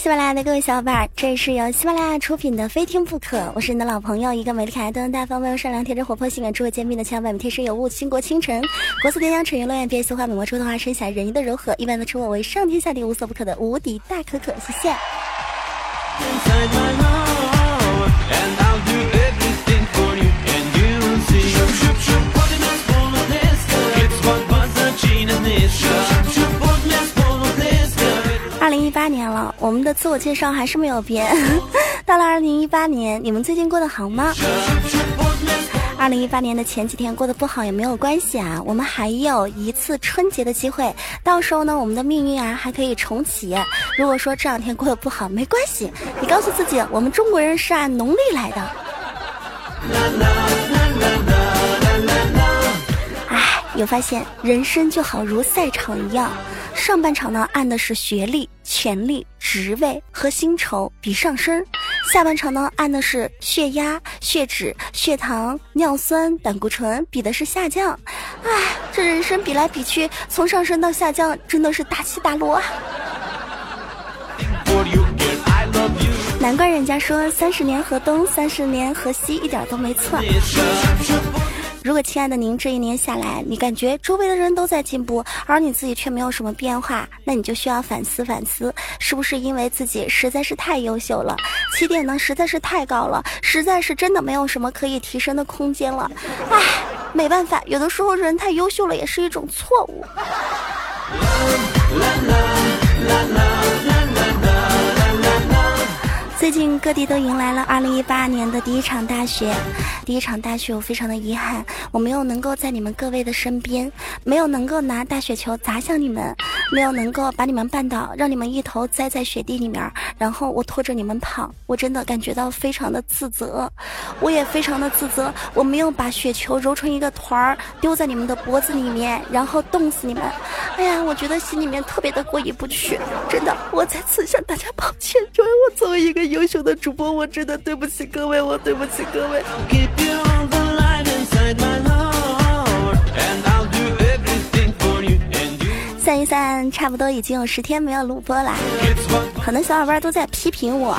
喜马拉雅的各位小伙伴，这是由喜马拉雅出品的《非听不可》，我是你的老朋友，一个美丽可爱、端庄大方、温柔善良、天真活泼、性感、智慧、坚定的千万百天生有物、倾国倾城、国色天香、沉鱼落雁、闭月羞花美魔、出的花、生下人鱼的柔和，一般都称我为上天下地无所不可的无敌大可可，谢谢。年了，我们的自我介绍还是没有变。到了二零一八年，你们最近过得好吗？二零一八年的前几天过得不好也没有关系啊，我们还有一次春节的机会，到时候呢，我们的命运啊还可以重启。如果说这两天过得不好，没关系，你告诉自己，我们中国人是按农历来的。哎，有发现，人生就好如赛场一样。上半场呢，按的是学历、权力、职位和薪酬比上升；下半场呢，按的是血压、血脂、血糖、尿酸、胆固醇，比的是下降。唉，这人生比来比去，从上升到下降，真的是大起大落啊！难怪人家说三十年河东，三十年河西，一点都没错。如果亲爱的您这一年下来，你感觉周围的人都在进步，而你自己却没有什么变化，那你就需要反思反思，是不是因为自己实在是太优秀了，起点呢实在是太高了，实在是真的没有什么可以提升的空间了。唉，没办法，有的时候人太优秀了也是一种错误。最近各地都迎来了二零一八年的第一场大雪，第一场大雪我非常的遗憾，我没有能够在你们各位的身边，没有能够拿大雪球砸向你们，没有能够把你们绊倒，让你们一头栽在雪地里面，然后我拖着你们跑，我真的感觉到非常的自责，我也非常的自责，我没有把雪球揉成一个团儿丢在你们的脖子里面，然后冻死你们，哎呀，我觉得心里面特别的过意不去，真的，我再次向大家抱歉，因为我作为一个。优秀的主播，我真的对不起各位，我对不起各位。算一算，差不多已经有十天没有录播了。很多小伙伴都在批评我，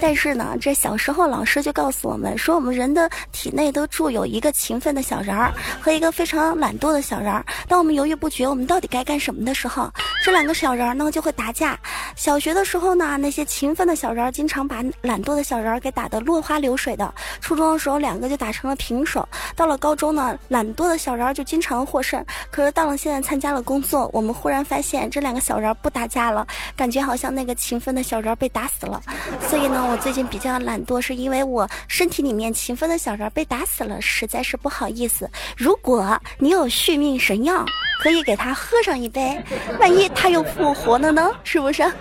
但是呢，这小时候老师就告诉我们说，我们人的体内都住有一个勤奋的小人儿和一个非常懒惰的小人儿。当我们犹豫不决，我们到底该干什么的时候，这两个小人儿呢就会打架。小学的时候呢，那些勤奋的小人儿经常把懒惰的小人儿给打得落花流水的。初中的时候，两个就打成了平手。到了高中呢，懒惰的小人儿就经常获胜。可是到了现在参加了工作，我们忽然发现这两个小人儿不打架了，感觉好像那个勤奋的小人儿被打死了。所以呢，我最近比较懒惰，是因为我身体里面勤奋的小人被打死了，实在是不好意思。如果你有续命神药，可以给他喝上一杯，万一他又复活了呢？是不是？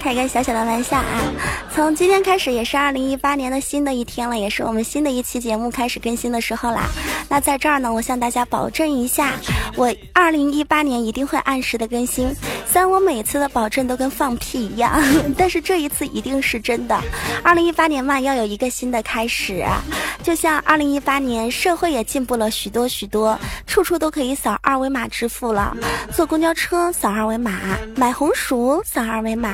开个小小的玩笑啊！从今天开始也是二零一八年的新的一天了，也是我们新的一期节目开始更新的时候啦。那在这儿呢，我向大家保证一下，我二零一八年一定会按时的更新。虽然我每次的保证都跟放屁一样，但是这一次一定是真的。二零一八年嘛，要有一个新的开始。就像二零一八年，社会也进步了许多许多，处处都可以扫二维码支付了。坐公交车扫二维码，买红薯扫二维码。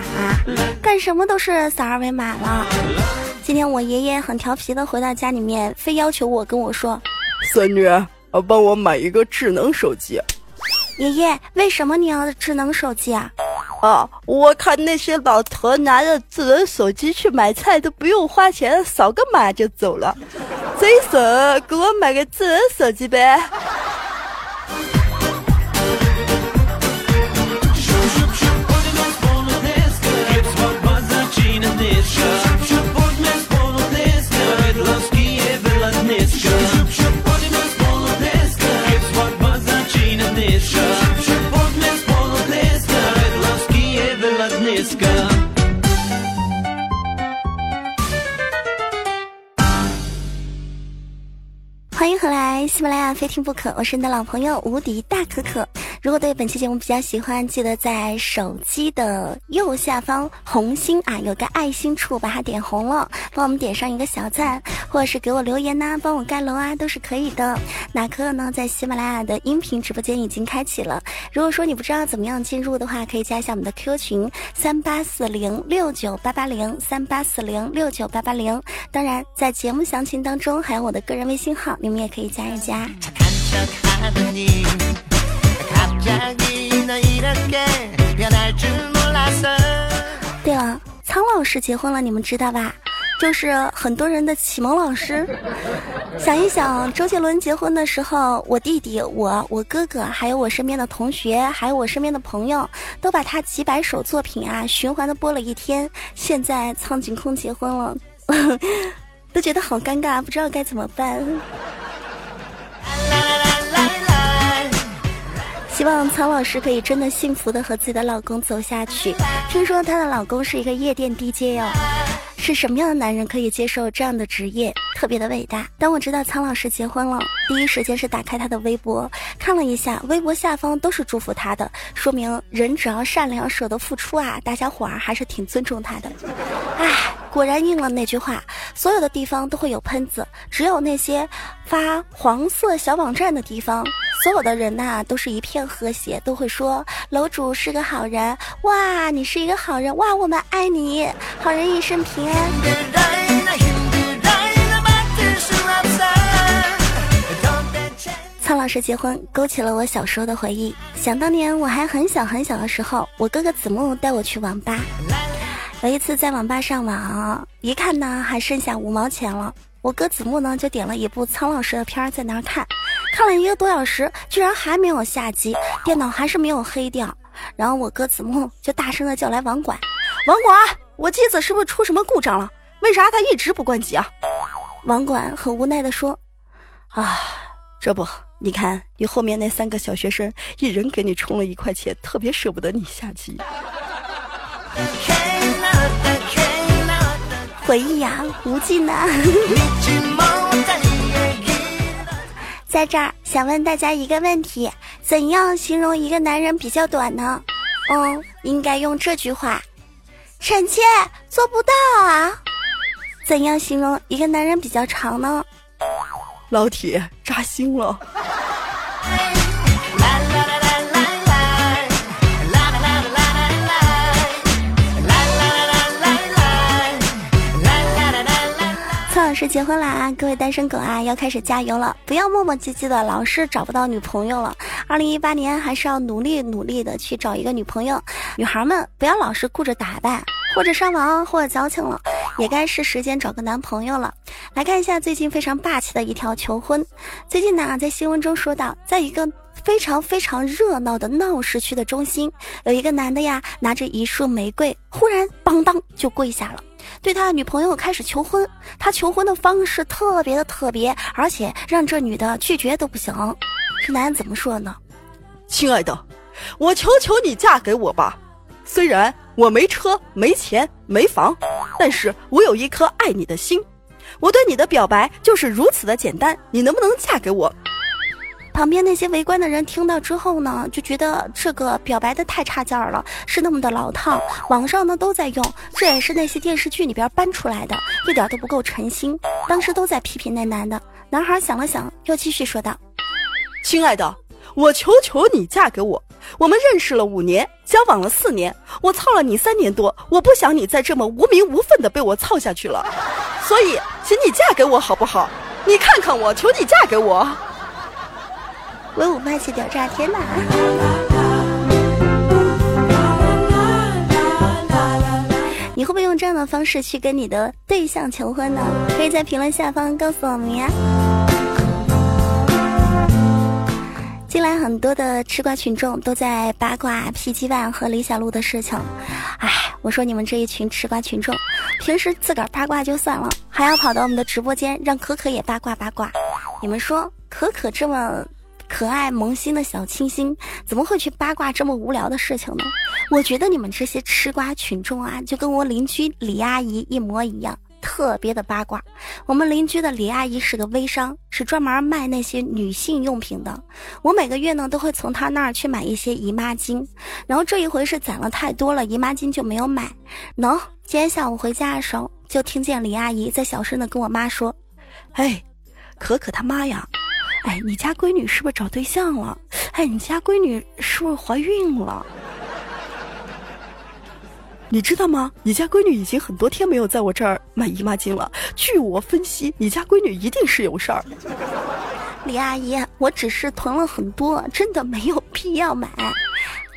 干什么都是扫二维码了。今天我爷爷很调皮的回到家里面，非要求我跟我说：“孙女，帮我买一个智能手机。”爷爷，为什么你要智能手机啊？啊，我看那些老头拿着智能手机去买菜都不用花钱，扫个码就走了。所以说，给我买个智能手机呗。欢迎回来，喜马拉雅非听不可，我是你的老朋友无敌大可可。如果对本期节目比较喜欢，记得在手机的右下方红心啊，有个爱心处把它点红了，帮我们点上一个小赞，或者是给我留言呐，帮我盖楼啊，都是可以的。那可呢，在喜马拉雅的音频直播间已经开启了。如果说你不知道怎么样进入的话，可以加一下我们的 Q 群三八四零六九八八零三八四零六九八八零。当然，在节目详情当中还有我的个人微信号，你们也可以加一加。对师结婚了，你们知道吧？就是很多人的启蒙老师。想一想，周杰伦结婚的时候，我弟弟、我、我哥哥，还有我身边的同学，还有我身边的朋友，都把他几百首作品啊循环的播了一天。现在苍井空结婚了，都觉得好尴尬，不知道该怎么办。希望苍老师可以真的幸福的和自己的老公走下去。听说她的老公是一个夜店 DJ 哦，是什么样的男人可以接受这样的职业？特别的伟大。当我知道苍老师结婚了，第一时间是打开他的微博，看了一下，微博下方都是祝福他的，说明人只要善良、舍得付出啊，大家伙儿还是挺尊重他的。唉，果然应了那句话，所有的地方都会有喷子，只有那些发黄色小网站的地方。所有的人呐，都是一片和谐，都会说楼主是个好人，哇，你是一个好人，哇，我们爱你，好人一生平安。苍老师结婚勾起了我小时候的回忆，想当年我还很小很小的时候，我哥哥子木带我去网吧，有一次在网吧上网，一看呢还剩下五毛钱了，我哥子木呢就点了一部苍老师的片儿在那儿看。看了一个多小时，居然还没有下机，电脑还是没有黑掉。然后我哥子木就大声的叫来网管：“网管，我机子是不是出什么故障了？为啥他一直不关机啊？”网管很无奈的说：“啊，这不，你看你后面那三个小学生，一人给你充了一块钱，特别舍不得你下机。”回忆呀，无尽呐。在这儿想问大家一个问题：怎样形容一个男人比较短呢？嗯，应该用这句话：臣妾做不到啊。怎样形容一个男人比较长呢？老铁扎心了。是结婚了啊！各位单身狗啊，要开始加油了，不要磨磨唧唧的，老是找不到女朋友了。二零一八年还是要努力努力的去找一个女朋友。女孩们不要老是顾着打扮，或者上网，或者矫情了，也该是时间找个男朋友了。来看一下最近非常霸气的一条求婚。最近呢，在新闻中说到，在一个非常非常热闹的闹市区的中心，有一个男的呀，拿着一束玫瑰，忽然邦当就跪下了。对他的女朋友开始求婚，他求婚的方式特别的特别，而且让这女的拒绝都不行。这男人怎么说呢？亲爱的，我求求你嫁给我吧。虽然我没车、没钱、没房，但是我有一颗爱你的心。我对你的表白就是如此的简单，你能不能嫁给我？旁边那些围观的人听到之后呢，就觉得这个表白的太差劲儿了，是那么的老套。网上呢都在用，这也是那些电视剧里边搬出来的，一点都不够诚心。当时都在批评那男的。男孩想了想，又继续说道：“亲爱的，我求求你嫁给我。我们认识了五年，交往了四年，我操了你三年多，我不想你再这么无名无份的被我操下去了。所以，请你嫁给我好不好？你看看我，求你嫁给我。”威武霸气屌炸天呐！你会不会用这样的方式去跟你的对象求婚呢？可以在评论下方告诉我们呀。近来很多的吃瓜群众都在八卦 PG One 和李小璐的事情，哎，我说你们这一群吃瓜群众，平时自个儿八卦就算了，还要跑到我们的直播间让可可也八卦八卦。你们说可可这么？可爱萌新的小清新怎么会去八卦这么无聊的事情呢？我觉得你们这些吃瓜群众啊，就跟我邻居李阿姨一模一样，特别的八卦。我们邻居的李阿姨是个微商，是专门卖那些女性用品的。我每个月呢都会从她那儿去买一些姨妈巾，然后这一回是攒了太多了，姨妈巾就没有买。喏，今天下午回家的时候，就听见李阿姨在小声的跟我妈说：“哎，可可他妈呀，哎，你家闺女是不是找对象了？哎，你家闺女是不是怀孕了？”你知道吗？你家闺女已经很多天没有在我这儿买姨妈巾了。据我分析，你家闺女一定是有事儿。李阿姨，我只是囤了很多，真的没有必要买。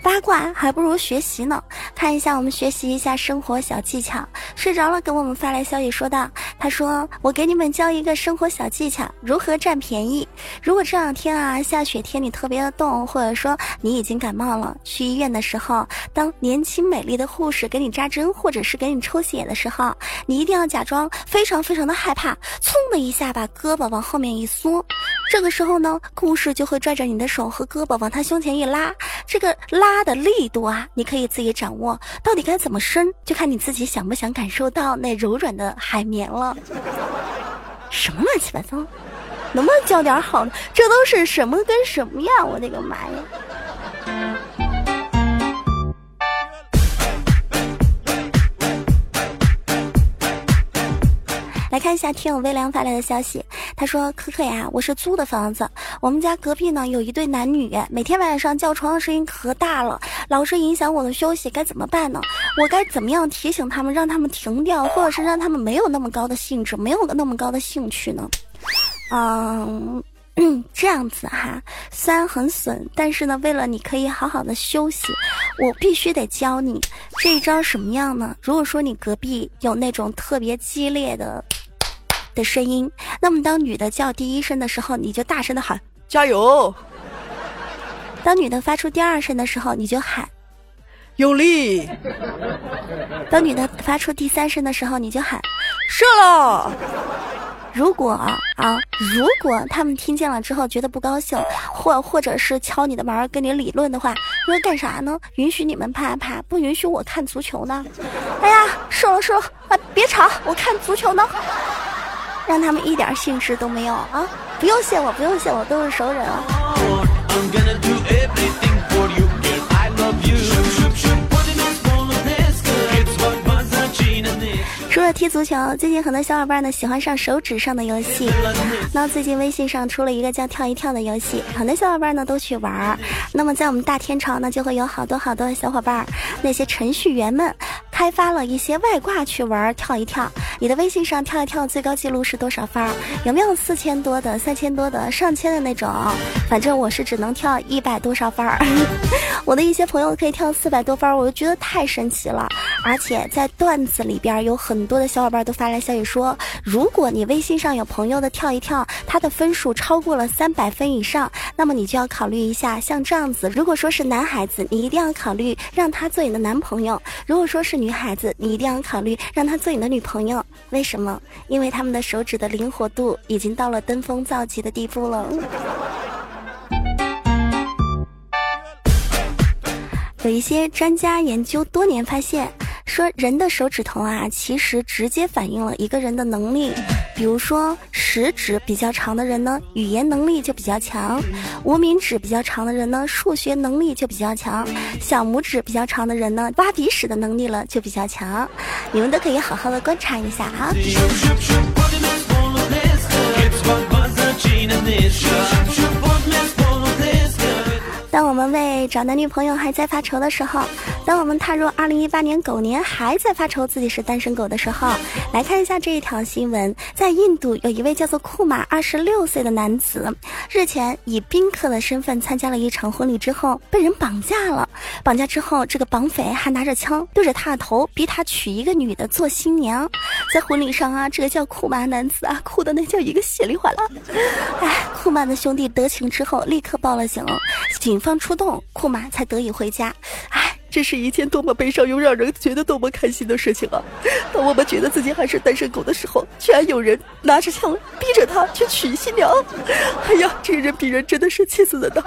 八卦还不如学习呢，看一下我们学习一下生活小技巧。睡着了，给我们发来消息说道：“他说我给你们教一个生活小技巧，如何占便宜。如果这两天啊下雪天你特别的冻，或者说你已经感冒了，去医院的时候，当年轻美丽的护士给你扎针或者是给你抽血的时候，你一定要假装非常非常的害怕，噌的一下把胳膊往后面一缩。这个时候呢，护士就会拽着你的手和胳膊往他胸前一拉，这个拉。”的力度啊，你可以自己掌握。到底该怎么伸，就看你自己想不想感受到那柔软的海绵了。什么乱七八糟，能不能教点好呢？这都是什么跟什么呀？我的个妈呀！来看一下听友微凉发来的消息，他说：“可可呀，我是租的房子，我们家隔壁呢有一对男女，每天晚上叫床的声音可大了，老是影响我的休息，该怎么办呢？我该怎么样提醒他们，让他们停掉，或者是让他们没有那么高的兴致，没有那么高的兴趣呢？嗯，这样子哈，虽然很损，但是呢，为了你可以好好的休息，我必须得教你这一招什么样呢？如果说你隔壁有那种特别激烈的。”的声音，那么当女的叫第一声的时候，你就大声的喊加油；当女的发出第二声的时候，你就喊用力；当女的发出第三声的时候，你就喊射了。如果啊，如果他们听见了之后觉得不高兴，或或者是敲你的门跟你理论的话，说干啥呢？允许你们啪啪，不允许我看足球呢？哎呀，射了射了啊！别吵，我看足球呢。让他们一点兴致都没有啊！不用谢我，不用谢我，都是熟人啊。除了踢足球，最近很多小伙伴呢喜欢上手指上的游戏。那最近微信上出了一个叫跳一跳的游戏，很多小伙伴呢都去玩。那么在我们大天朝呢，就会有好多好多的小伙伴，那些程序员们开发了一些外挂去玩跳一跳。你的微信上跳一跳最高记录是多少分？有没有四千多的、三千多的、上千的那种？反正我是只能跳一百多少分儿。我的一些朋友可以跳四百多分儿，我就觉得太神奇了。而且在段子里边有很多的小伙伴都发来消息说，如果你微信上有朋友的跳一跳，他的分数超过了三百分以上，那么你就要考虑一下，像这样子，如果说是男孩子，你一定要考虑让他做你的男朋友；如果说是女孩子，你一定要考虑让他做你的女朋友。为什么？因为他们的手指的灵活度已经到了登峰造极的地步了。有一些专家研究多年发现。说人的手指头啊，其实直接反映了一个人的能力。比如说，食指比较长的人呢，语言能力就比较强；无名指比较长的人呢，数学能力就比较强；小拇指比较长的人呢，挖鼻屎的能力了就比较强。你们都可以好好的观察一下啊。当我们为找男女朋友还在发愁的时候，当我们踏入二零一八年狗年还在发愁自己是单身狗的时候，来看一下这一条新闻：在印度，有一位叫做库马二十六岁的男子，日前以宾客的身份参加了一场婚礼之后，被人绑架了。绑架之后，这个绑匪还拿着枪对着他的头，逼他娶一个女的做新娘。在婚礼上啊，这个叫库马男子啊，哭的那叫一个稀里哗啦。哎，库马的兄弟得情之后，立刻报了警。警方出动，库马才得以回家。唉，这是一件多么悲伤又让人觉得多么开心的事情啊！当我们觉得自己还是单身狗的时候，居然有人拿着枪逼着他去娶新娘。哎呀，这人比人真的是气死人了。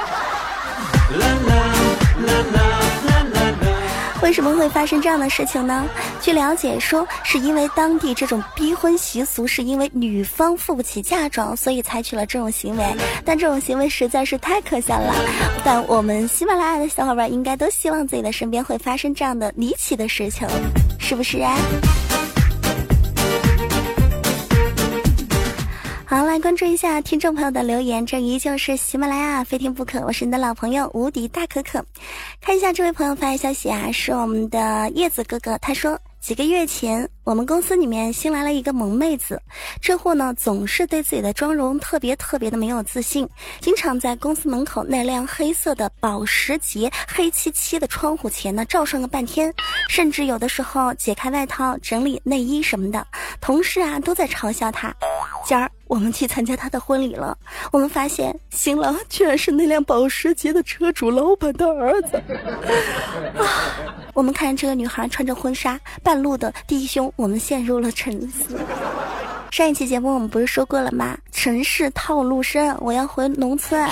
为什么会发生这样的事情呢？据了解说，是因为当地这种逼婚习俗，是因为女方付不起嫁妆，所以采取了这种行为。但这种行为实在是太可笑了。但我们喜马拉雅的小伙伴应该都希望自己的身边会发生这样的离奇的事情，是不是啊？好，来关注一下听众朋友的留言，这依旧是喜马拉雅非听不可，我是你的老朋友无敌大可可。看一下这位朋友发的消息啊，是我们的叶子哥哥，他说。几个月前，我们公司里面新来了一个萌妹子，这货呢总是对自己的妆容特别特别的没有自信，经常在公司门口那辆黑色的保时捷黑漆漆的窗户前呢照上个半天，甚至有的时候解开外套整理内衣什么的，同事啊都在嘲笑他。今儿我们去参加他的婚礼了，我们发现新郎居然是那辆保时捷的车主老板的儿子。啊！我们看这个女孩穿着婚纱，半路的低胸，我们陷入了沉思。上一期节目我们不是说过了吗？城市套路深，我要回农村，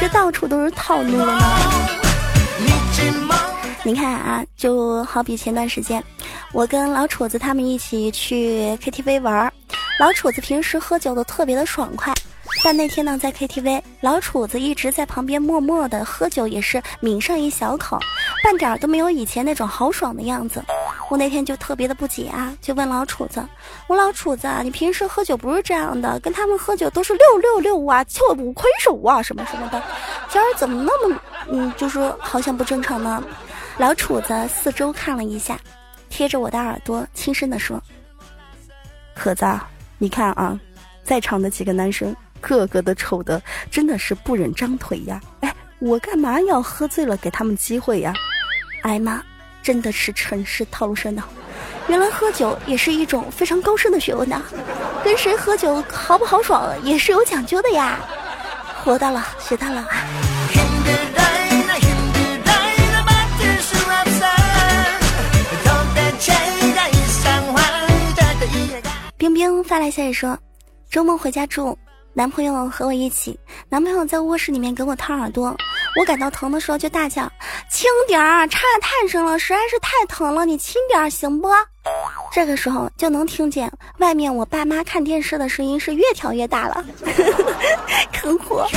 这到处都是套路了呢。你看啊，就好比前段时间，我跟老楚子他们一起去 KTV 玩儿。老楚子平时喝酒都特别的爽快，但那天呢，在 KTV，老楚子一直在旁边默默的喝酒，也是抿上一小口，半点都没有以前那种豪爽的样子。我那天就特别的不解啊，就问老楚子：“我老楚子，啊你平时喝酒不是这样的，跟他们喝酒都是六六六啊，翘五魁首啊，什么什么的，今儿怎么那么……嗯，就是好像不正常呢？”老楚子四周看了一下，贴着我的耳朵轻声的说：“可子。”你看啊，在场的几个男生，个个的丑的，真的是不忍张腿呀！哎，我干嘛要喝醉了给他们机会呀？哎妈，真的是城市套路深呐！原来喝酒也是一种非常高深的学问呐，跟谁喝酒豪不豪爽也是有讲究的呀！活到了，学到了。冰冰发来消息说，周末回家住，男朋友和我一起。男朋友在卧室里面给我掏耳朵，我感到疼的时候就大叫：“轻点儿，插的太深了，实在是太疼了，你轻点儿行不？”这个时候就能听见外面我爸妈看电视的声音是越调越大了，坑货。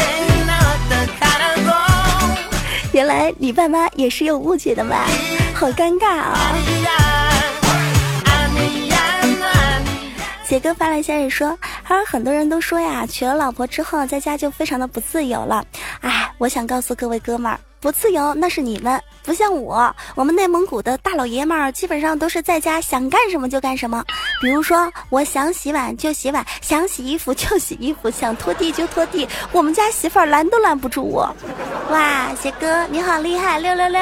原来你爸妈也是有误解的嘛，好尴尬啊。杰哥发来消息说，还有很多人都说呀，娶了老婆之后在家就非常的不自由了。哎，我想告诉各位哥们儿，不自由那是你们，不像我，我们内蒙古的大老爷们儿基本上都是在家想干什么就干什么。比如说，我想洗碗就洗碗，想洗衣服就洗衣服，想拖地就拖地，我们家媳妇儿拦都拦不住我。哇，杰哥你好厉害，六六六！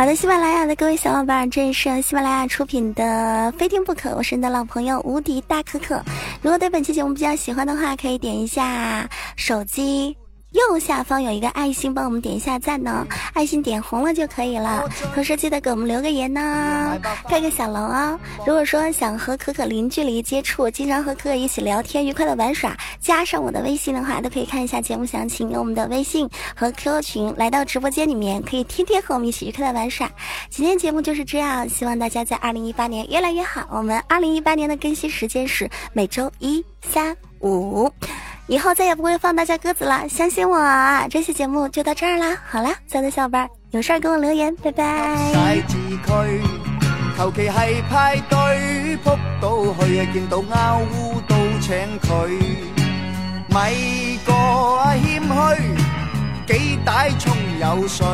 好的，喜马拉雅的各位小伙伴，这里是喜马拉雅出品的《非听不可》，我是你的老朋友无敌大可可。如果对本期节目比较喜欢的话，可以点一下手机。右下方有一个爱心，帮我们点一下赞呢，爱心点红了就可以了。同时记得给我们留个言呢，开个小楼哦。如果说想和可可零距离接触，经常和可可一起聊天，愉快的玩耍，加上我的微信的话，都可以看一下节目详情，有我们的微信和 QQ 群，来到直播间里面可以天天和我们一起愉快的玩耍。今天节目就是这样，希望大家在二零一八年越来越好。我们二零一八年的更新时间是每周一、三、五。以后再也不会放大家鸽子了，相信我，这期节目就到这儿啦。好啦，亲爱的小伙伴，有事儿给我留言，拜拜。求其系派对，扑到去啊见到拗乌都请佢，咪个啊谦虚，几大葱有水，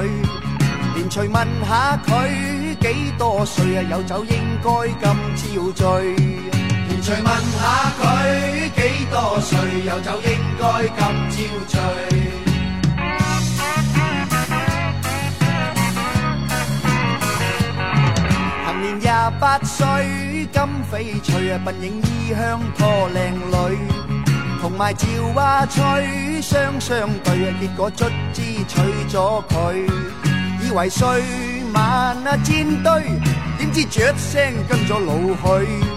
连随问下佢几多岁啊？有酒应该今朝醉。随问下佢几多岁，有酒应该今朝醉。行年廿八岁，金翡翠啊，鬓影衣香拖靓女，同埋赵华翠双双对啊，结果卒之娶咗佢，以为岁晚啊战堆，点知雀声跟咗老去。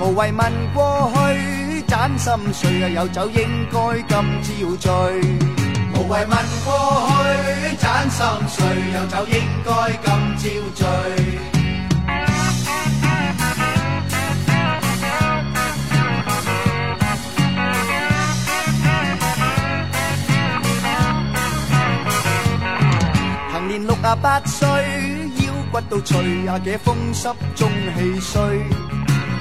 无谓问过去，盏心碎啊，有酒应该今朝醉。无谓问过去，盏心碎，有酒应该今朝醉。行年六啊八岁，腰骨都脆，啊嘅风湿中气衰。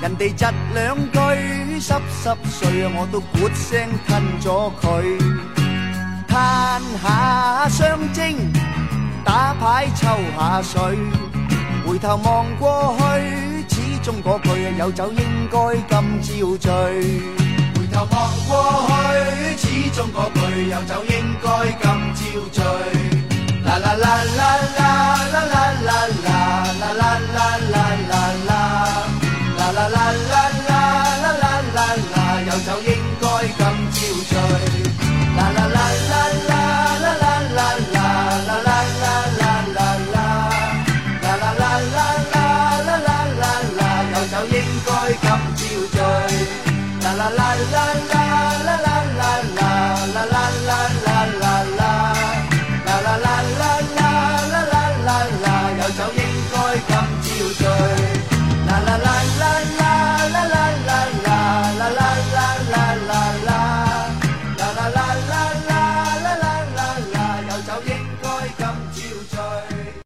人哋窒两句，湿湿碎，我都咕声吞咗佢。叹下双精，打牌抽下水，回头望过去，始终嗰句有酒应该今朝醉。回头望过去，始终嗰句有酒应该今朝醉。la la